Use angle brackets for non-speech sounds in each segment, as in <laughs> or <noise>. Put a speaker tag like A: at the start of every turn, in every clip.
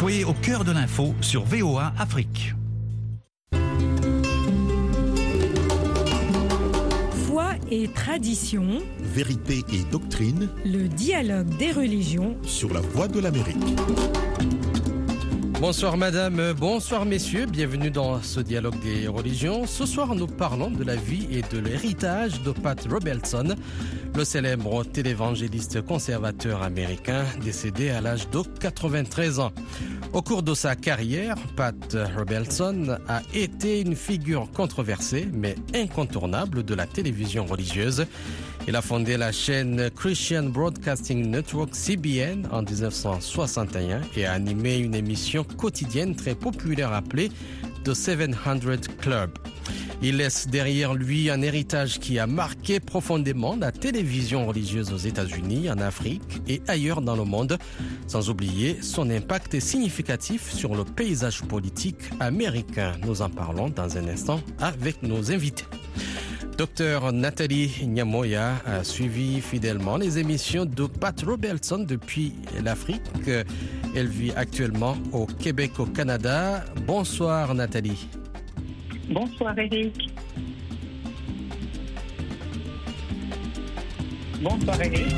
A: Soyez au cœur de l'info sur VOA Afrique.
B: Foi et tradition,
C: Vérité et doctrine
B: le dialogue des religions.
C: sur la voie de l'Amérique.
D: Bonsoir madame, bonsoir messieurs, bienvenue dans ce dialogue des religions. Ce soir nous parlons de la vie et de l'héritage de Pat Robertson, le célèbre télévangéliste conservateur américain décédé à l'âge de 93 ans. Au cours de sa carrière, Pat Robertson a été une figure controversée mais incontournable de la télévision religieuse. Il a fondé la chaîne Christian Broadcasting Network CBN en 1961 et a animé une émission quotidienne très populaire appelée The 700 Club. Il laisse derrière lui un héritage qui a marqué profondément la télévision religieuse aux États-Unis, en Afrique et ailleurs dans le monde, sans oublier son impact significatif sur le paysage politique américain. Nous en parlons dans un instant avec nos invités. Docteur Nathalie Nyamoya a suivi fidèlement les émissions de Pat Robertson depuis l'Afrique. Elle vit actuellement au Québec, au Canada. Bonsoir Nathalie.
E: Bonsoir Eric. Bonsoir Eric.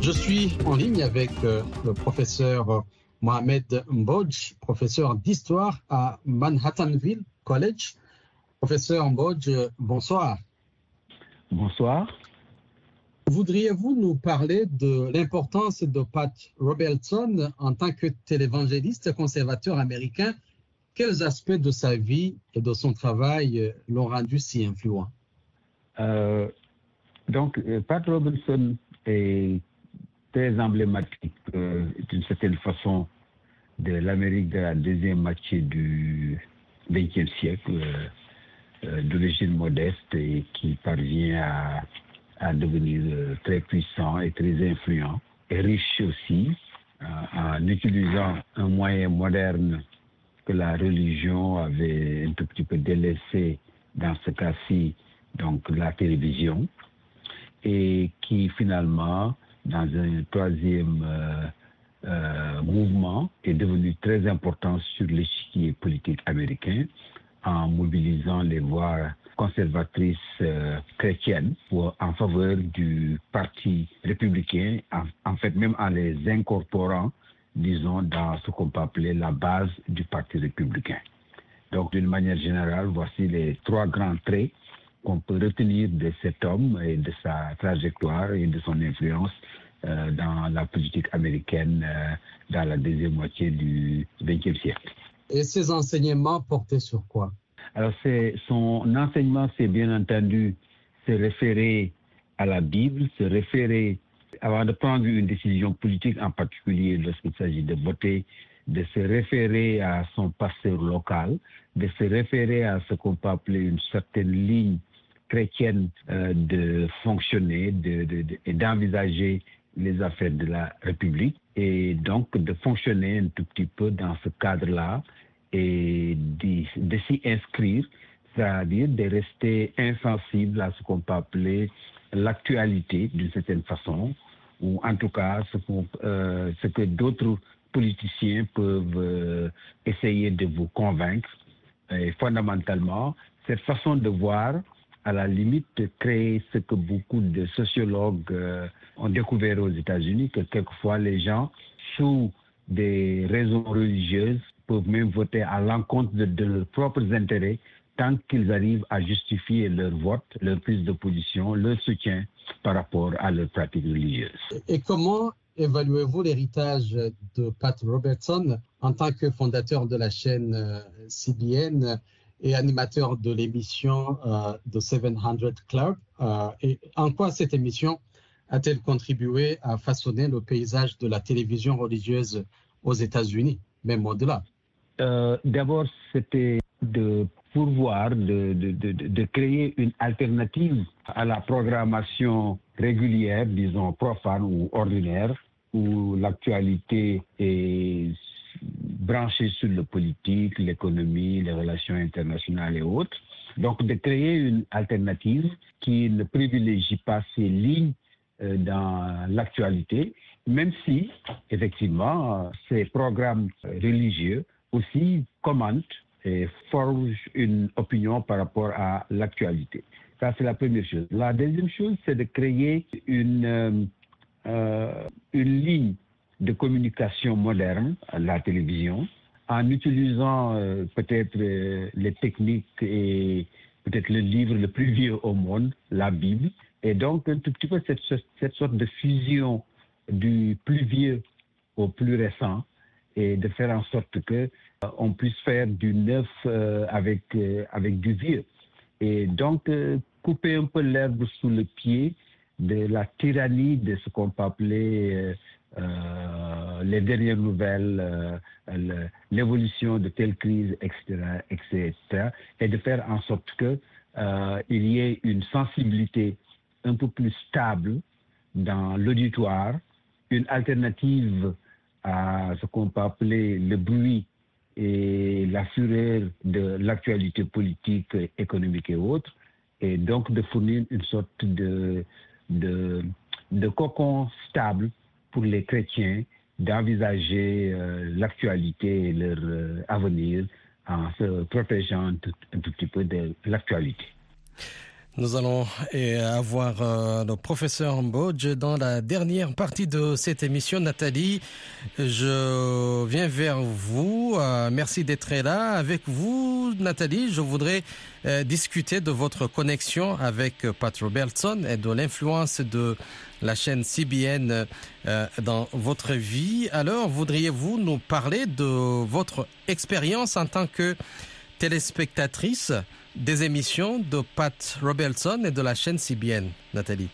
F: Je suis en ligne avec euh, le professeur Mohamed Mbodj, professeur d'histoire à Manhattanville College. Professeur Mbodj, euh, bonsoir.
G: Bonsoir.
F: Voudriez-vous nous parler de l'importance de Pat Robertson en tant que télévangéliste conservateur américain? Quels aspects de sa vie et de son travail l'ont rendu si influent?
G: Euh, donc, euh, Pat Robinson est très emblématique euh, d'une certaine façon de l'Amérique de la deuxième moitié du XXe siècle, euh, d'origine modeste et qui parvient à, devenir euh, très puissant et très influent et riche aussi euh, en utilisant un moyen moderne que la religion avait un tout petit peu délaissé dans ce cas-ci, donc la télévision, et qui finalement, dans un troisième euh, euh, mouvement, est devenu très important sur l'échiquier politique américain en mobilisant les voix conservatrices euh, chrétiennes en faveur du parti républicain, en, en fait même en les incorporant, disons, dans ce qu'on peut appeler la base du parti républicain. Donc, d'une manière générale, voici les trois grands traits qu'on peut retenir de cet homme et de sa trajectoire et de son influence euh, dans la politique américaine euh, dans la deuxième moitié du XXe siècle.
F: Et ses enseignements portaient sur quoi?
G: Alors, son enseignement, c'est bien entendu se référer à la Bible, se référer, avant de prendre une décision politique en particulier lorsqu'il s'agit de voter, de se référer à son pasteur local, de se référer à ce qu'on peut appeler une certaine ligne chrétienne euh, de fonctionner de, et d'envisager les affaires de la République et donc de fonctionner un tout petit peu dans ce cadre-là et de s'y inscrire, c'est-à-dire de rester insensible à ce qu'on peut appeler l'actualité d'une certaine façon, ou en tout cas ce, euh, que d'autres politiciens peuvent euh, essayer de vous convaincre. Et fondamentalement, cette façon de voir, à la limite, crée ce que beaucoup de sociologues euh, ont découvert aux États-Unis, que quelquefois les gens, sous des raisons religieuses, peuvent même voter à l'encontre de, de leurs propres intérêts tant qu'ils arrivent à justifier leur vote, leur prise de position, leur soutien par rapport à leur pratique religieuse.
F: Et comment évaluez-vous l'héritage de Pat Robertson en tant que fondateur de la chaîne euh, CBN et animateur de l'émission euh, The 700 Club. Euh, Et en quoi cette émission a-t-elle contribué à façonner le paysage de la télévision religieuse aux États-Unis, même au-delà?
G: Euh, D'abord, c'était de pourvoir, de, de, de, de créer une alternative à la programmation régulière, disons profane ou ordinaire, où l'actualité est branchée sur le politique, l'économie, les relations internationales et autres. Donc, de créer une alternative qui ne privilégie pas ces lignes euh, dans l'actualité même si, effectivement, ces programmes religieux aussi commentent et forgent une opinion par rapport à l'actualité. Ça, c'est la première chose. La deuxième chose, c'est de créer une, euh, une ligne de communication moderne, la télévision, en utilisant euh, peut-être euh, les techniques et peut-être le livre le plus vieux au monde, la Bible. Et donc, un tout petit peu cette, cette sorte de fusion du plus vieux au plus récent et de faire en sorte que euh, on puisse faire du neuf euh, avec, avec du vieux. Et donc, couper un peu l'herbe sous le pied de la tyrannie de ce qu'on peut appeler euh, les dernières nouvelles, euh, l'évolution de telle crise, etc., etc., et de faire en sorte que euh, il y ait une sensibilité un peu plus stable dans l'auditoire, une alternative à ce qu'on peut appeler le bruit et la fureur de l'actualité politique, économique et autres, et donc de fournir une sorte de, de, de cocon stable pour les chrétiens d'envisager euh, l'actualité et leur euh, avenir en se protégeant tout, un tout petit peu de l'actualité.
D: Nous allons avoir euh, le professeur Mbodge dans la dernière partie de cette émission. Nathalie, je viens vers vous. Euh, merci d'être là. Avec vous, Nathalie, je voudrais euh, discuter de votre connexion avec Pat Robertson et de l'influence de la chaîne CBN dans votre vie. Alors, voudriez-vous nous parler de votre expérience en tant que téléspectatrice des émissions de Pat Robertson et de la chaîne CBN, Nathalie.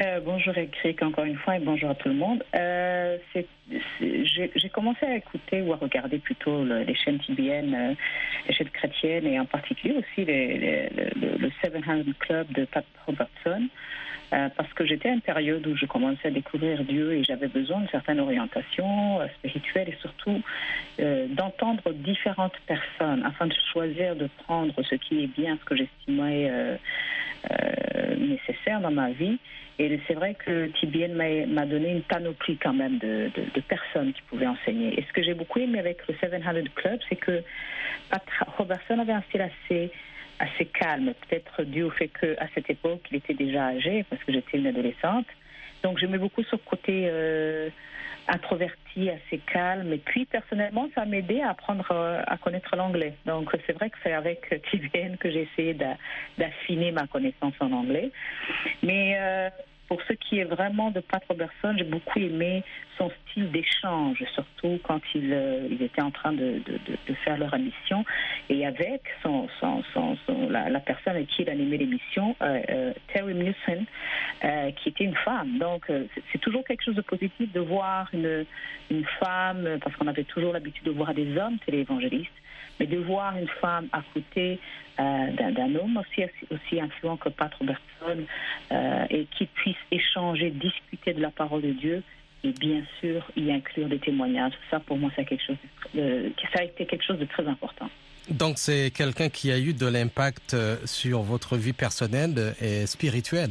E: Euh, bonjour Eric, encore une fois, et bonjour à tout le monde. Euh, J'ai commencé à écouter ou à regarder plutôt le- les chaînes TBN, euh, les chaînes chrétiennes, et en particulier aussi les- le, le 700 Club de Pat Robertson, euh, parce que j'étais à une période où je commençais à découvrir Dieu et j'avais besoin d'une certaine orientation euh, spirituelle et surtout euh, d'entendre différentes personnes afin de choisir de prendre ce qui est bien, ce que j'estimais nécessaire dans ma vie. Et c'est vrai que TBN m'a- donné une panoplie quand même de, de- de personnes qui pouvaient enseigner. Et ce que j'ai beaucoup aimé avec le 700 Club, c'est que Pat Robertson avait un style assez assez calme, peut-être dû au fait qu'à cette époque, il était déjà âgé, parce que j'étais une adolescente. Donc j'aimais beaucoup ce côté euh, introverti, assez calme. Et puis personnellement, ça m'a aidé à apprendre euh, à connaître l'anglais. Donc c'est vrai que c'est avec TBN que j'ai essayé d'a- d'affiner ma connaissance en anglais. Mais euh, pour ce qui est vraiment de Pat Robertson, j'ai beaucoup aimé son style d'échange, surtout quand il, euh, était en train de, faire leur émission. Et avec la, personne avec qui il animait l'émission, euh, euh, Terry Newson, euh, qui était une femme. Donc c'est- toujours quelque chose de positif de voir une, femme, parce qu'on avait toujours l'habitude de voir des hommes téléévangélistes, mais de voir une femme à côté euh, d'un homme aussi, influent que Pat Robertson euh, et qui puisse échanger, discuter de la parole de Dieu et bien sûr y inclure des témoignages. Ça, pour moi, c'est quelque chose de, ça a été quelque chose de très important.
D: Donc c'est quelqu'un qui a eu de l'impact euh, sur votre vie personnelle et spirituelle.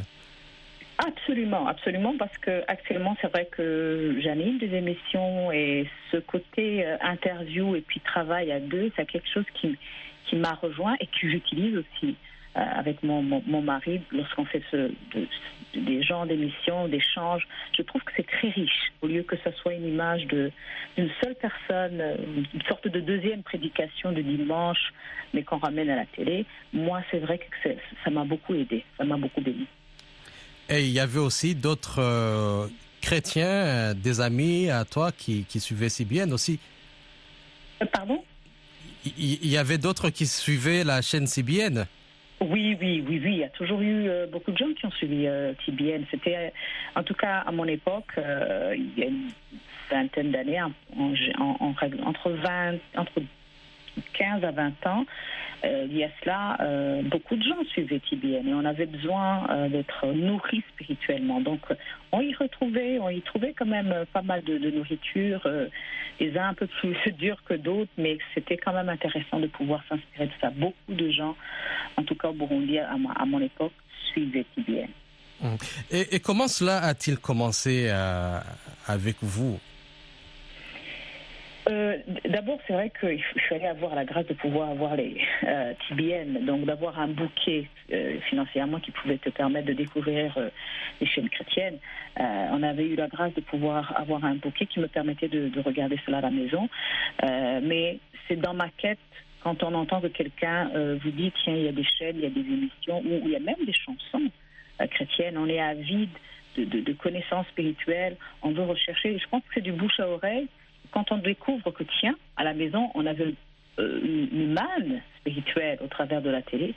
E: Absolument, absolument, parce que actuellement, c'est vrai que j'anime des émissions et ce côté euh, interview et puis travail à deux, c'est quelque chose qui, qui m'a rejoint et que j'utilise aussi euh, avec mon, mon, mari lorsqu'on fait ce, de- des genres d'émissions, d'échanges. Je trouve que c'est très riche, au lieu que ce soit une image de- d'une seule personne, euh, une sorte de deuxième prédication du dimanche, mais qu'on ramène à la télé. Moi, c'est vrai que ça m'a beaucoup aidé, ça m'a beaucoup béni.
D: Et il y avait aussi d'autres euh, chrétiens, euh, des amis à toi qui, qui suivaient CBN aussi.
E: Euh, Pardon?
D: Il, y avait d'autres qui suivaient la chaîne CBN.
E: Oui, oui, oui, oui. Il y a toujours eu euh, beaucoup de gens qui ont suivi euh, TBN. C'était, euh, en tout cas, à mon époque, il y a une vingtaine d'années, en, en- entre 20, entre 15 à 20 ans, euh, il y a cela, euh, beaucoup de gens suivaient TBN et on avait besoin euh, d'être nourris spirituellement. Donc, euh, on y retrouvait, on y trouvait quand même pas mal de, nourriture, les uns un peu plus <laughs> durs que d'autres, mais c'était quand même intéressant de pouvoir s'inspirer de ça. Beaucoup de gens, en tout cas au Burundi, à, mon époque, suivaient TBN.
D: Mmh. Et, comment cela a-t-il commencé avec vous?
E: Euh, d'abord, c'est vrai qu'il fallait avoir la grâce de pouvoir avoir les euh, TBN, donc d'avoir un bouquet euh, financièrement qui pouvait te permettre de découvrir les chaînes chrétiennes. on avait eu la grâce de pouvoir avoir un bouquet qui me permettait de, regarder cela à la maison. mais c'est dans ma quête quand on entend que quelqu'un vous dit tiens, il y a des chaînes, il y a des émissions, ou il y a même des chansons chrétiennes, on est avide de, de, connaissances spirituelles, on veut rechercher. Je pense que c'est du bouche à oreille quand on découvre que, tiens, à la maison, on avait euh, une manne spirituelle au travers de la télé,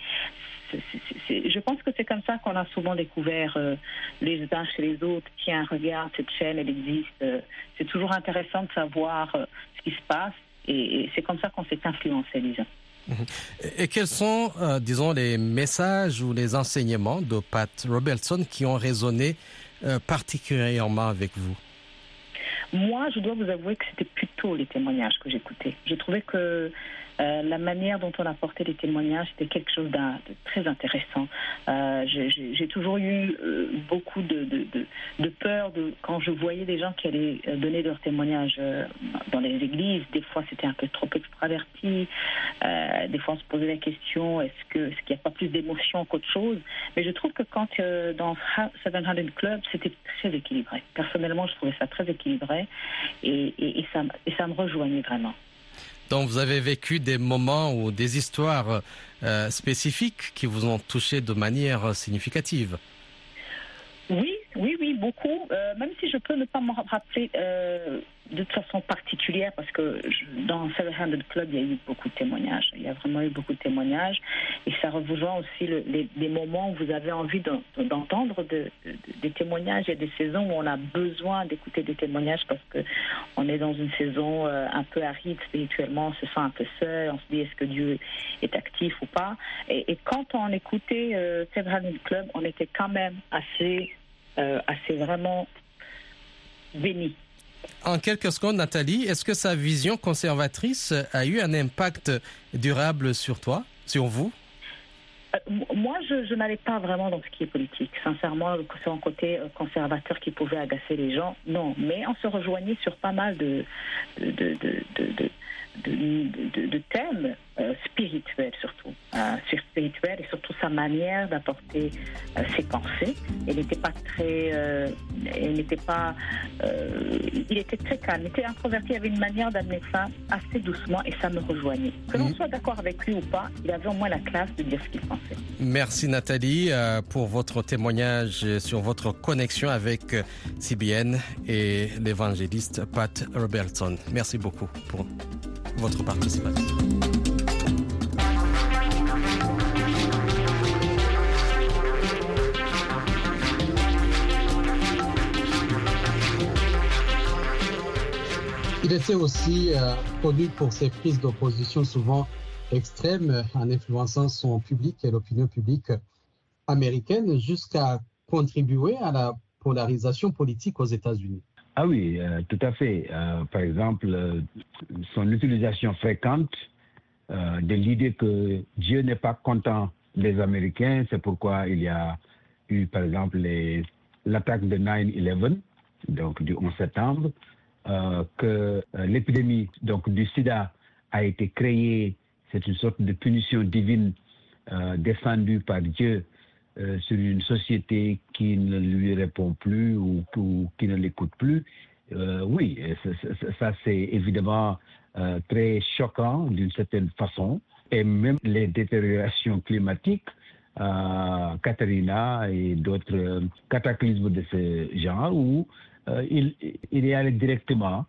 E: je pense que c'est comme ça qu'on a souvent découvert euh, les uns chez les autres. Tiens, regarde, cette chaîne, elle existe. Euh, c'est toujours intéressant de savoir ce qui se passe et, c'est comme ça qu'on s'est influencé, disons.
D: Et quels sont, disons, les messages ou les enseignements de Pat Robertson qui ont résonné particulièrement avec vous?
E: Moi, je dois vous avouer que c'était plutôt les témoignages que j'écoutais. J'ai trouvé que euh, la manière dont on apportait les témoignages, c'était quelque chose de très intéressant. Euh, j'ai toujours eu euh, beaucoup de, peur de, quand je voyais des gens qui allaient donner leurs témoignages dans les églises. Des fois, c'était un peu trop extraverti. des fois, on se posait la question est-ce qu'il n'y a pas plus d'émotion qu'autre chose? Mais je trouve que quand dans Seven Hundred Club, c'était très équilibré. Personnellement, je trouvais ça très équilibré et ça me rejoignait vraiment.
D: Donc vous avez vécu des moments ou des histoires euh, spécifiques qui vous ont touché de manière significative.
E: Oui, oui, oui, beaucoup. Euh, même si je peux ne pas me rappeler euh, de façon particulière, parce que dans Seven Handed Club, il y a eu beaucoup de témoignages. Il y a vraiment eu beaucoup de témoignages. Et ça rejoint aussi les, moments où vous avez envie d'entendre des témoignages. Il y a des saisons où on a besoin d'écouter des témoignages parce qu'on est dans une saison euh, un peu aride spirituellement, on se sent un peu seul, on se dit est-ce que Dieu est actif ou pas? Et, quand on écoutait Seven Handed Club, on était quand même assez euh, assez vraiment béni.
D: En quelques secondes, Nathalie, est-ce que sa vision conservatrice a eu un impact durable sur toi, sur vous?
E: Euh, moi, je, n'allais pas vraiment dans ce qui est politique. Sincèrement, c'est un côté euh, conservateur qui pouvait agacer les gens. Non, mais on se rejoignait sur pas mal de, de, de, de, de, thèmes euh, spirituels surtout, euh, spirituels et surtout sa manière d'apporter euh, ses pensées. Il n'était pas très, il n'était pas, il était très calme, il était introverti, il avait une manière d'amener ça assez doucement et ça me rejoignait. Que l'on mhm. soit d'accord avec lui ou pas, il avait au moins la classe de dire ce qu'il pensait.
D: Merci Nathalie pour votre témoignage sur votre connexion avec CBN et l'évangéliste Pat Robertson. Merci beaucoup pour votre participation.
F: Il était aussi euh, connu pour ses prises d'opposition souvent extrêmes en influençant son public et l'opinion publique américaine jusqu'à contribuer à la polarisation politique aux États-Unis.
G: Ah oui, euh, tout à fait. Euh, par exemple, euh, son utilisation fréquente de l'idée que Dieu n'est pas content des Américains, c'est pourquoi il y a eu, par exemple, l'attaque de 9-11, donc du 11 septembre, que l'épidémie donc du sida a été créée, c'est une sorte de punition divine descendue par Dieu euh, sur une société qui ne lui répond plus ou, qui ne l'écoute plus, euh, oui, ça, c'est évidemment euh, très choquant d'une certaine façon. Et même les détériorations climatiques, Katarina et d'autres cataclysmes de ce genre, où il, il est allé directement,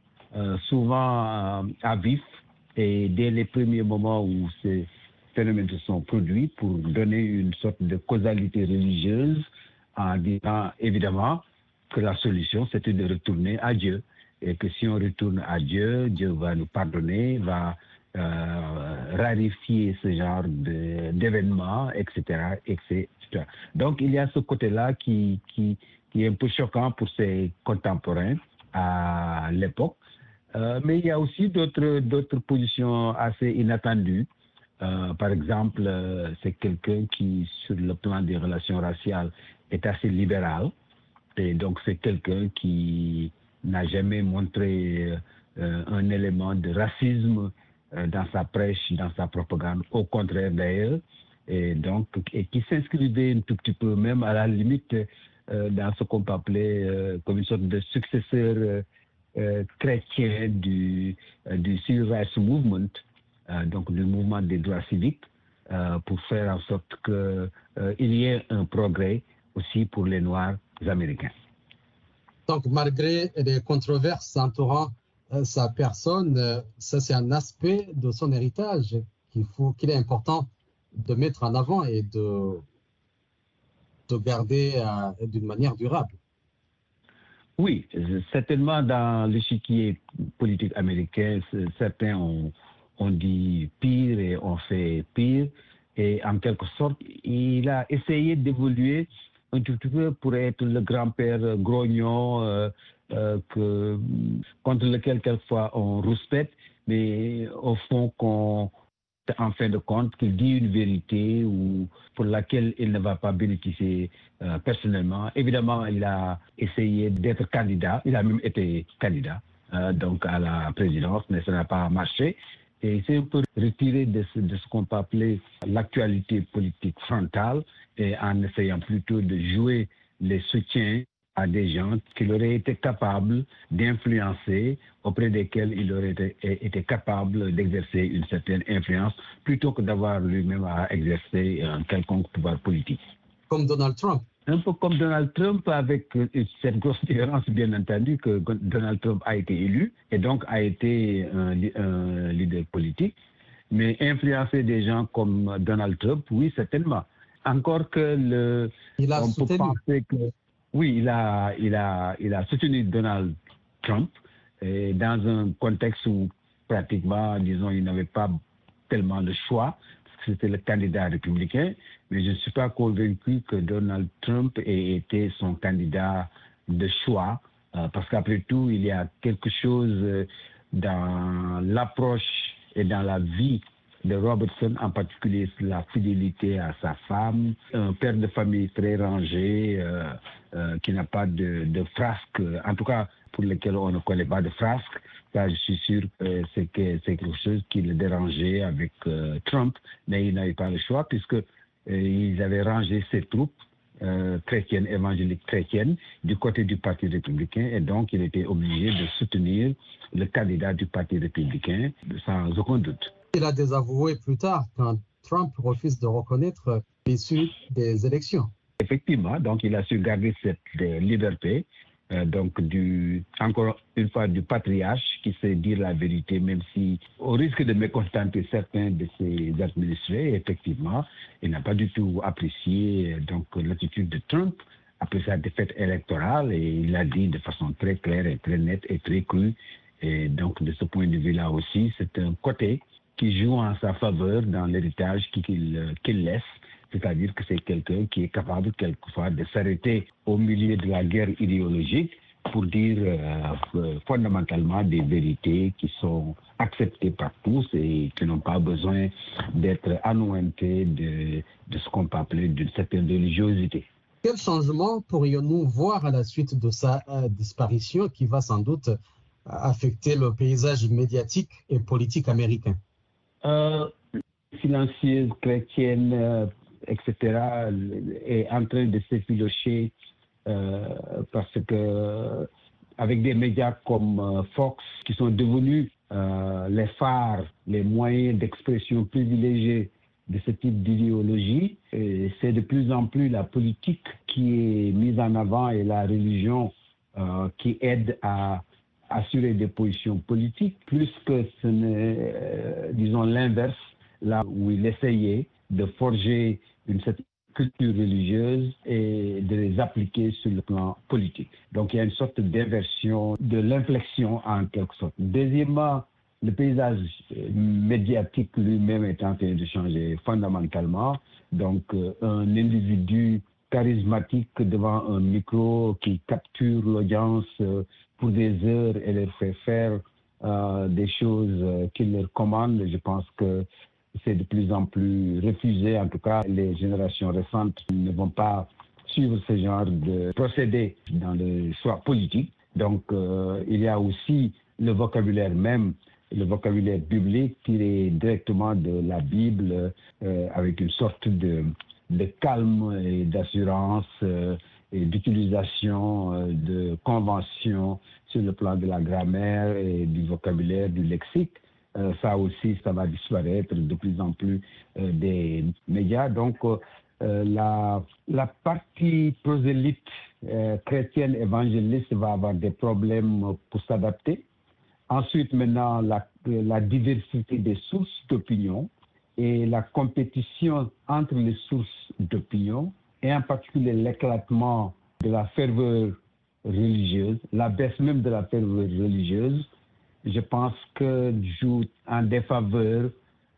G: souvent à vif, et dès les premiers moments où c'est phénomènes se sont produits pour donner une sorte de causalité religieuse en disant évidemment que la solution c'était de retourner à Dieu et que si on retourne à Dieu, Dieu va nous pardonner, va euh, rarifier ce genre d'événements, etc., etc. Donc il y a ce côté-là qui, est un peu choquant pour ses contemporains à l'époque. Euh, mais il y a aussi d'autres positions assez inattendues. Euh, par exemple, euh, c'est quelqu'un qui, sur le plan des relations raciales, est assez libéral. Et donc, c'est quelqu'un qui n'a jamais montré euh, un élément de racisme dans sa prêche, dans sa propagande. Au contraire, d'ailleurs. Et donc, et qui s'inscrivait un tout petit peu, même à la limite, dans ce qu'on peut appeler comme une sorte de successeur chrétien du, du Civil Rights Movement, donc du mouvement des droits civiques, pour faire en sorte qu'il y ait un progrès aussi pour les Noirs américains.
F: Donc, malgré les controverses entourant sa personne, ça c'est un aspect de son héritage qu'il faut qu'il est important de mettre en avant et de, de garder euh, d'une manière durable.
G: Oui, certainement dans l'échiquier politique américain, certains ont, ont, dit pire et ont fait pire. Et en quelque sorte, il a essayé d'évoluer un tout petit peu pour être le grand-père grognon euh, euh, contre lequel quelquefois on rouspète, mais au fond qu'on en fin de compte qu'il dit une vérité ou pour laquelle il ne va pas bénéficier euh, personnellement. Évidemment, il a essayé d'être candidat, il a même été candidat donc à la présidence, mais ça n'a pas marché. Et s'est un peu retiré de ce, de ce qu'on peut appeler l'actualité politique frontale en essayant plutôt de jouer les soutiens à des gens qu'il aurait été capable d'influencer, auprès desquels il aurait été capable d'exercer une certaine influence, plutôt que d'avoir lui-même à exercer un quelconque pouvoir politique.
F: Comme Donald Trump.
G: Un peu comme Donald Trump, avec cette grosse <laughs> différence, bien entendu, que Donald Trump a été élu et donc a été un, un leader politique. Mais influencer des gens comme Donald Trump, oui, certainement. Encore que le,
F: il a
G: on
F: soutenu.
G: peut penser que oui, il a, il a, il a soutenu Donald Trump et dans un contexte où pratiquement, disons, il n'avait pas tellement de choix, parce que c'était le candidat républicain, mais je ne suis pas convaincu que Donald Trump ait été son candidat de choix, euh, parce qu'après tout, il y a quelque chose dans l'approche et dans la vie de Robertson, en particulier la fidélité à sa femme, un père de famille très rangé, euh, euh, qui n'a pas de, de frasque, en tout cas pour lesquels on ne connaît pas de frasque. Ça, je suis sûr que c'est que, quelque chose qui le dérangeait avec euh, Trump, mais il n'avait pas le choix puisque ils avaient rangé ses troupes euh, chrétiennes, évangéliques chrétiennes, du côté du Parti républicain, et donc il était obligé de soutenir le candidat du Parti républicain sans aucun doute.
F: Il a désavoué plus tard quand Trump refuse de reconnaître l'issue des élections.
G: Effectivement, donc il a su garder cette euh, liberté, donc du, encore une fois du patriarche qui sait dire la vérité, même si au risque de mécontenter certains de ses administrés, effectivement, il n'a pas du tout apprécié donc l'attitude de Trump après sa défaite électorale et il l'a dit de façon très claire et très nette et très crue. Et donc de ce point de vue-là aussi, c'est un côté qui joue en sa faveur dans l'héritage qu'il qu'il laisse c'est-à-dire que c'est quelqu'un qui est capable quelquefois de s'arrêter au milieu de la guerre idéologique pour dire euh, fondamentalement des vérités qui sont acceptées par tous et qui n'ont pas besoin d'être annoncées de, de ce qu'on peut appeler d'une certaine religiosité.
F: Quel changement pourrions-nous voir à la suite de sa euh, disparition qui va sans doute affecter le paysage médiatique et politique américain?
G: Euh, Silencieuse, chrétienne, euh, etc., est en train de s'effilocher euh, parce que avec des médias comme euh, Fox qui sont devenus euh, les phares, les moyens d'expression privilégiés de ce type d'idéologie, c'est de plus en plus la politique qui est mise en avant et la religion qui aide à assurer des positions politiques, plus que ce n'est, disons, l'inverse, là où il essayait de forger une certaine culture religieuse et de les appliquer sur le plan politique. Donc il y a une sorte d'inversion de l'inflexion en quelque sorte. Deuxièmement, le paysage médiatique lui-même est en train de changer fondamentalement. Donc euh, un individu charismatique devant un micro qui capture l'audience euh, pour des heures et leur fait faire euh, des choses qu'il leur commande, je pense que c'est de plus en plus refusé. En tout cas, les générations récentes ne vont pas suivre ce genre de procédé dans le choix politique. Donc, euh, il y a aussi le vocabulaire même, le vocabulaire biblique tiré directement de la Bible euh, avec une sorte de, de calme et d'assurance euh, et d'utilisation euh, de conventions sur le plan de la grammaire et du vocabulaire, du lexique. Euh, ça aussi, ça va disparaître de plus en plus euh, des médias. Donc, euh, la, partie prosélyte chrétienne évangéliste va avoir des problèmes pour s'adapter. Ensuite, maintenant, la diversité des sources d'opinion et la compétition entre les sources d'opinion, et en particulier l'éclatement de la ferveur religieuse, la baisse même de la ferveur religieuse, je pense que joue en défaveur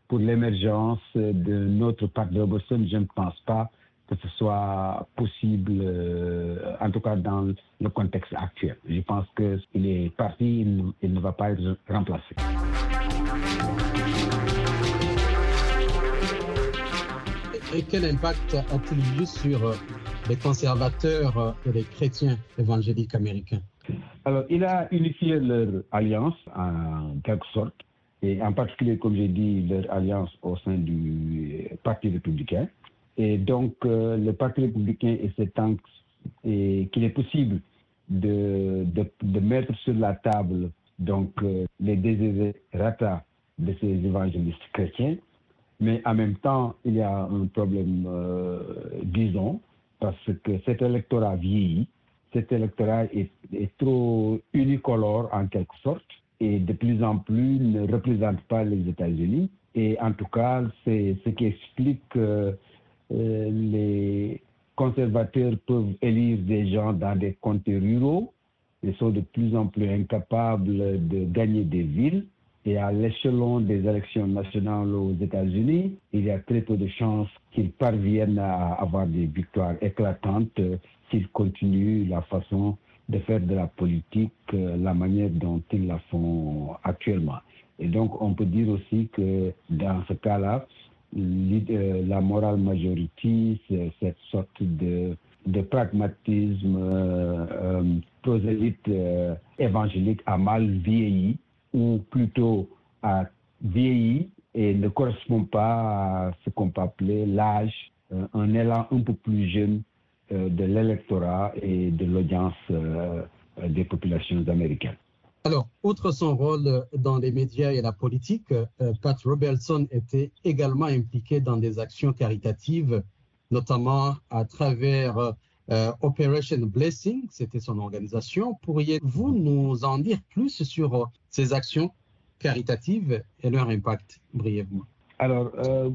G: pour l'émergence de notre parc de Robertson. Je ne pense pas que ce soit possible, euh, en tout cas dans le contexte actuel. Je pense qu'il est parti, il ne, va pas être remplacé.
F: Et quel impact a-t-il eu sur euh, les conservateurs euh, et les chrétiens évangéliques américains?
G: Alors, il a unifié leur alliance en quelque sorte, et en particulier, comme j'ai dit, leur alliance au sein du Parti républicain. Et donc, euh, le Parti républicain et ses tanks, qu'il est possible de, mettre sur la table donc euh, les désirata de ces évangélistes chrétiens, mais en même temps, il y a un problème, euh, disons, parce que cet électorat vieillit, cet électorat est, trop unicolore en quelque sorte et de plus en plus ne représente pas les États-Unis. Et en tout cas, c'est ce qui explique que euh, les conservateurs peuvent élire des gens dans des comtés ruraux et sont de plus en plus incapables de gagner des villes. Et à l'échelon des élections nationales aux États-Unis, il y a très peu de chances qu'ils parviennent à avoir des victoires éclatantes s'ils continuent la façon de faire de la politique, la manière dont ils la font actuellement. Et donc, on peut dire aussi que dans ce cas-là, la morale majorité, cette sorte de, de pragmatisme euh, euh, prosélyte euh, évangélique a mal vieilli ou plutôt a vieilli et ne correspond pas à ce qu'on peut appeler l'âge, euh, un élan un peu plus jeune euh, de l'électorat et de l'audience euh, des populations américaines.
F: Alors, outre son rôle dans les médias et la politique, Pat Robertson était également impliqué dans des actions caritatives, notamment à travers euh, Operation Blessing, c'était son organisation. Pourriez-vous nous en dire plus sur euh, ces actions caritatives et leur impact brièvement?
G: Alors, euh,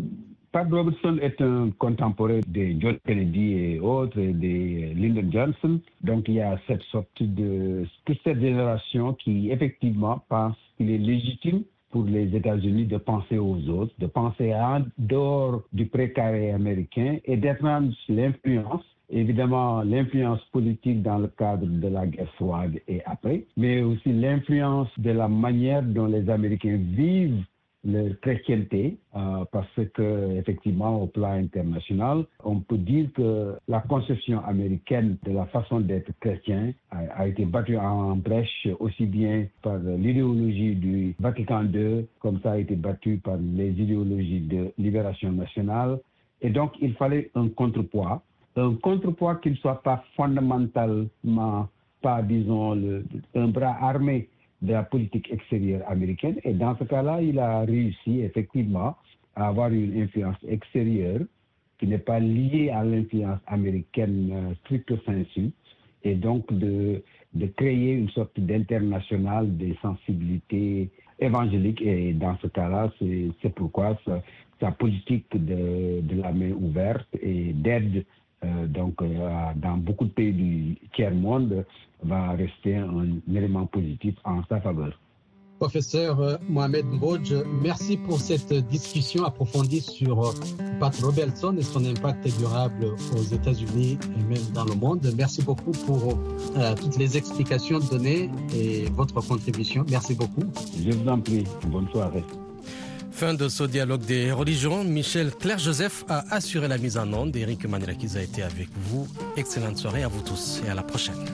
G: Pat Robertson est un contemporain de John Kennedy et autres, et de Lyndon Johnson. Donc, il y a cette sorte de toute cette génération qui, effectivement, pense qu'il est légitime pour les États-Unis de penser aux autres, de penser en dehors du précaré américain et d'être l'influence évidemment l'influence politique dans le cadre de la guerre froide et après, mais aussi l'influence de la manière dont les Américains vivent leur chrétienté, euh, parce que effectivement au plan international, on peut dire que la conception américaine de la façon d'être chrétien a, été battue en brèche aussi bien par l'idéologie du Vatican II, comme ça a été battu par les idéologies de libération nationale. Et donc il fallait un contrepoids un contrepoids qui ne soit pas fondamentalement, pas, disons, un bras armé de la politique extérieure américaine. Et dans ce cas-là, il a réussi effectivement à avoir une influence extérieure qui n'est pas liée à l'influence américaine euh, stricto sensu, et donc de, de créer une sorte d'international des sensibilités évangéliques. Et dans ce cas-là, c'est pourquoi sa, politique de, de, la main ouverte et d'aide donc, euh, dans beaucoup de pays du tiers-monde, va rester un élément positif en sa faveur.
F: Professeur Mohamed Mbodj, merci pour cette discussion approfondie sur Pat Robertson et son impact durable aux États-Unis et même dans le monde. Merci beaucoup pour euh, toutes les explications données et votre contribution. Merci beaucoup.
G: Je vous en prie. Bonne soirée.
D: Fin de ce dialogue des religions. Michel Claire-Joseph a assuré la mise en onde. Eric Manirakiz a été avec vous. Excellente soirée à vous tous et à la prochaine.